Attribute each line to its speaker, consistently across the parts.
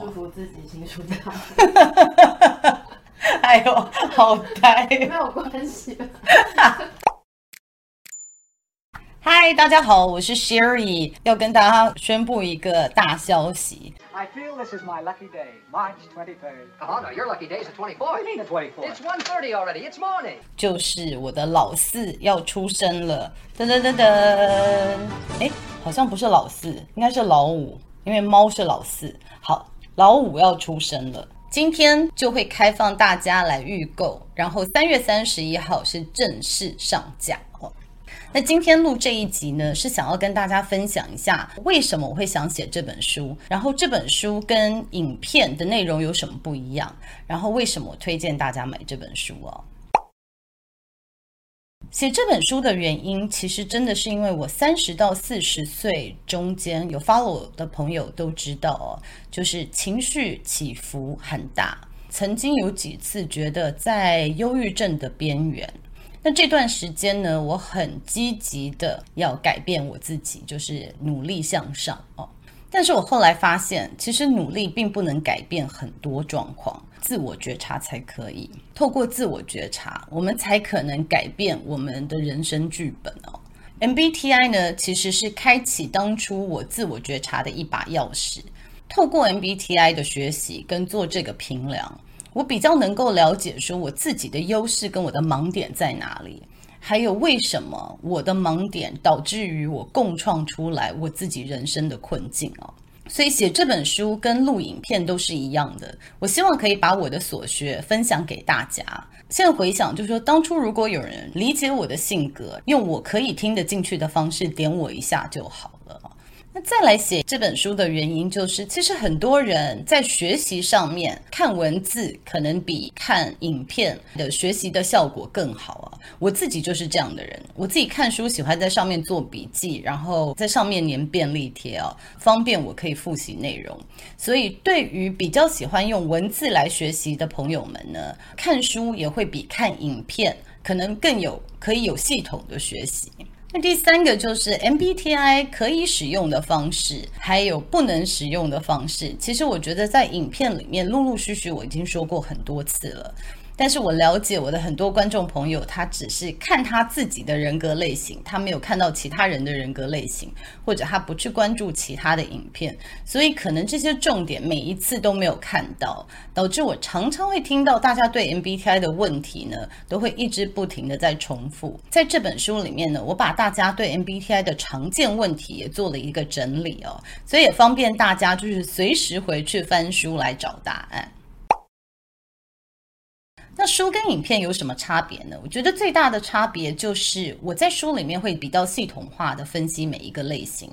Speaker 1: 祝福自己新书这
Speaker 2: 样。哎呦，好呆，
Speaker 1: 没有关系。
Speaker 2: 嗨，大家好，我是 Sherry，要跟大家宣布一个大消息。
Speaker 3: I feel this is my lucky day, March 23rd.
Speaker 4: Oh, no, your lucky day is the 24th.
Speaker 3: What do you mean the 24th?
Speaker 4: It's 1.30 already. It's morning.
Speaker 2: 就是我的老四要出生了，噔噔噔噔。哎，好像不是老四，应该是老五，因为猫是老四。好，老五要出生了，今天就会开放大家来预购，然后三月三十一号是正式上架。那今天录这一集呢，是想要跟大家分享一下为什么我会想写这本书，然后这本书跟影片的内容有什么不一样，然后为什么我推荐大家买这本书哦。写这本书的原因，其实真的是因为我三十到四十岁中间有 follow 的朋友都知道哦，就是情绪起伏很大，曾经有几次觉得在忧郁症的边缘。那这段时间呢，我很积极的要改变我自己，就是努力向上哦。但是我后来发现，其实努力并不能改变很多状况，自我觉察才可以。透过自我觉察，我们才可能改变我们的人生剧本哦。MBTI 呢，其实是开启当初我自我觉察的一把钥匙。透过 MBTI 的学习跟做这个评量。我比较能够了解说我自己的优势跟我的盲点在哪里，还有为什么我的盲点导致于我共创出来我自己人生的困境哦。所以写这本书跟录影片都是一样的，我希望可以把我的所学分享给大家。现在回想，就是说当初如果有人理解我的性格，用我可以听得进去的方式点我一下就好。那再来写这本书的原因，就是其实很多人在学习上面看文字，可能比看影片的学习的效果更好啊。我自己就是这样的人，我自己看书喜欢在上面做笔记，然后在上面粘便利贴啊，方便我可以复习内容。所以对于比较喜欢用文字来学习的朋友们呢，看书也会比看影片可能更有可以有系统的学习。那第三个就是 MBTI 可以使用的方式，还有不能使用的方式。其实我觉得在影片里面陆陆续续我已经说过很多次了。但是我了解我的很多观众朋友，他只是看他自己的人格类型，他没有看到其他人的人格类型，或者他不去关注其他的影片，所以可能这些重点每一次都没有看到，导致我常常会听到大家对 MBTI 的问题呢，都会一直不停的在重复。在这本书里面呢，我把大家对 MBTI 的常见问题也做了一个整理哦，所以也方便大家就是随时回去翻书来找答案。那书跟影片有什么差别呢？我觉得最大的差别就是我在书里面会比较系统化的分析每一个类型。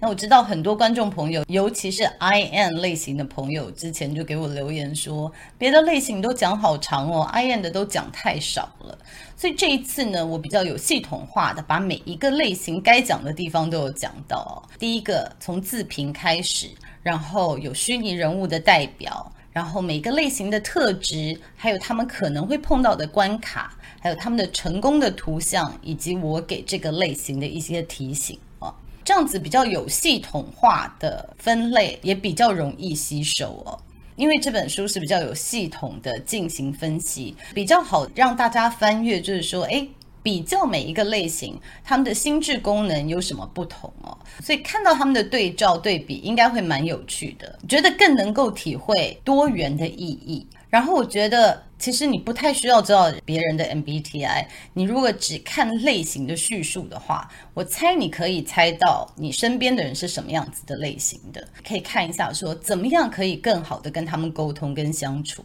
Speaker 2: 那我知道很多观众朋友，尤其是 IN 类型的朋友，之前就给我留言说，别的类型都讲好长哦，IN 的都讲太少了。所以这一次呢，我比较有系统化的把每一个类型该讲的地方都有讲到。第一个从自评开始，然后有虚拟人物的代表。然后每个类型的特质，还有他们可能会碰到的关卡，还有他们的成功的图像，以及我给这个类型的一些提醒啊，这样子比较有系统化的分类，也比较容易吸收哦。因为这本书是比较有系统的进行分析，比较好让大家翻阅，就是说，哎。比较每一个类型，他们的心智功能有什么不同哦？所以看到他们的对照对比，应该会蛮有趣的，觉得更能够体会多元的意义。然后我觉得，其实你不太需要知道别人的 MBTI，你如果只看类型的叙述的话，我猜你可以猜到你身边的人是什么样子的类型的，可以看一下说怎么样可以更好的跟他们沟通跟相处。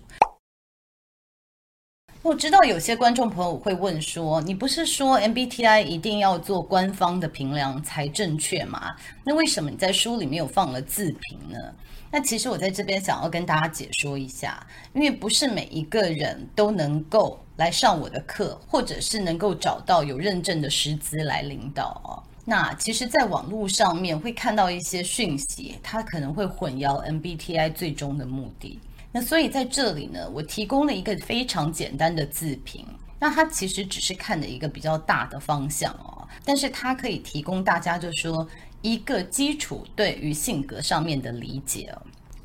Speaker 2: 我知道有些观众朋友会问说：“你不是说 MBTI 一定要做官方的评量才正确吗？那为什么你在书里面有放了自评呢？”那其实我在这边想要跟大家解说一下，因为不是每一个人都能够来上我的课，或者是能够找到有认证的师资来领导哦。那其实，在网络上面会看到一些讯息，它可能会混淆 MBTI 最终的目的。那所以在这里呢，我提供了一个非常简单的自评。那它其实只是看的一个比较大的方向哦，但是它可以提供大家就说一个基础对于性格上面的理解哦。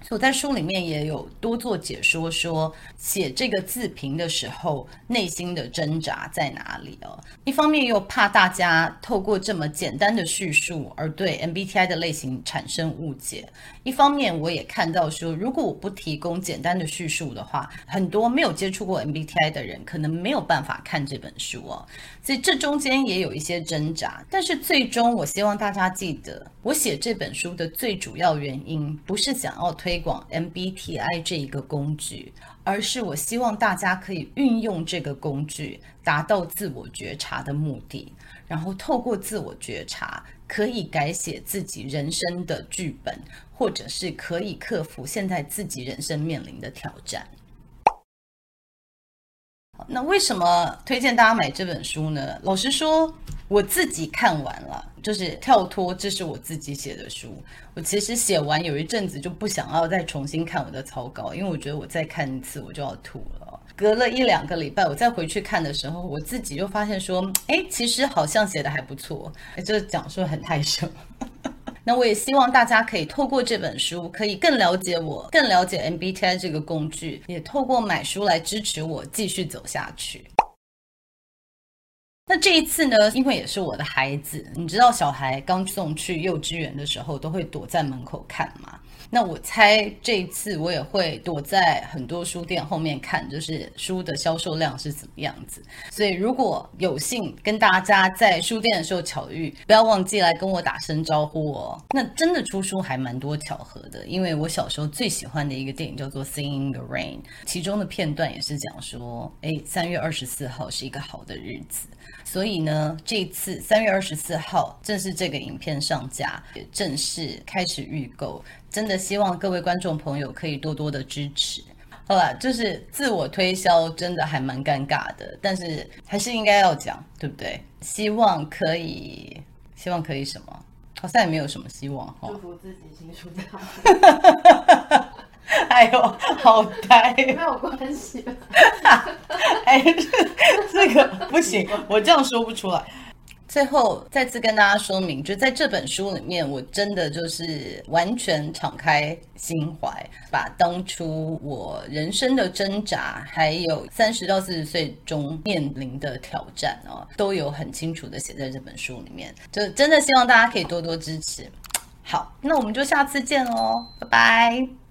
Speaker 2: 我在书里面也有多做解说，说写这个自评的时候内心的挣扎在哪里哦。一方面又怕大家透过这么简单的叙述而对 MBTI 的类型产生误解，一方面我也看到说，如果我不提供简单的叙述的话，很多没有接触过 MBTI 的人可能没有办法看这本书哦。所以这中间也有一些挣扎，但是最终我希望大家记得，我写这本书的最主要原因不是想要推。推广 MBTI 这一个工具，而是我希望大家可以运用这个工具，达到自我觉察的目的，然后透过自我觉察，可以改写自己人生的剧本，或者是可以克服现在自己人生面临的挑战。那为什么推荐大家买这本书呢？老实说，我自己看完了，就是跳脱，这是我自己写的书。我其实写完有一阵子就不想要再重新看我的草稿，因为我觉得我再看一次我就要吐了。隔了一两个礼拜，我再回去看的时候，我自己就发现说，哎，其实好像写的还不错。哎，这讲说很太深。那我也希望大家可以透过这本书，可以更了解我，更了解 MBTI 这个工具，也透过买书来支持我继续走下去。那这一次呢，因为也是我的孩子，你知道，小孩刚送去幼稚园的时候，都会躲在门口看嘛。那我猜这一次我也会躲在很多书店后面看，就是书的销售量是怎么样子。所以如果有幸跟大家在书店的时候巧遇，不要忘记来跟我打声招呼哦。那真的出书还蛮多巧合的，因为我小时候最喜欢的一个电影叫做《Singing the Rain》，其中的片段也是讲说，哎，三月二十四号是一个好的日子。所以呢，这次三月二十四号正是这个影片上架，也正式开始预购。真的希望各位观众朋友可以多多的支持。好了，就是自我推销真的还蛮尴尬的，但是还是应该要讲，对不对？希望可以，希望可以什么？好像也没有什么希望哈。
Speaker 1: 祝福自己新书大。
Speaker 2: 哎呦，好呆，
Speaker 1: 没有关系。
Speaker 2: 哎，这个不行，我这样说不出来。最后再次跟大家说明，就在这本书里面，我真的就是完全敞开心怀，把当初我人生的挣扎，还有三十到四十岁中面临的挑战哦，都有很清楚的写在这本书里面。就真的希望大家可以多多支持。好，那我们就下次见喽，拜拜。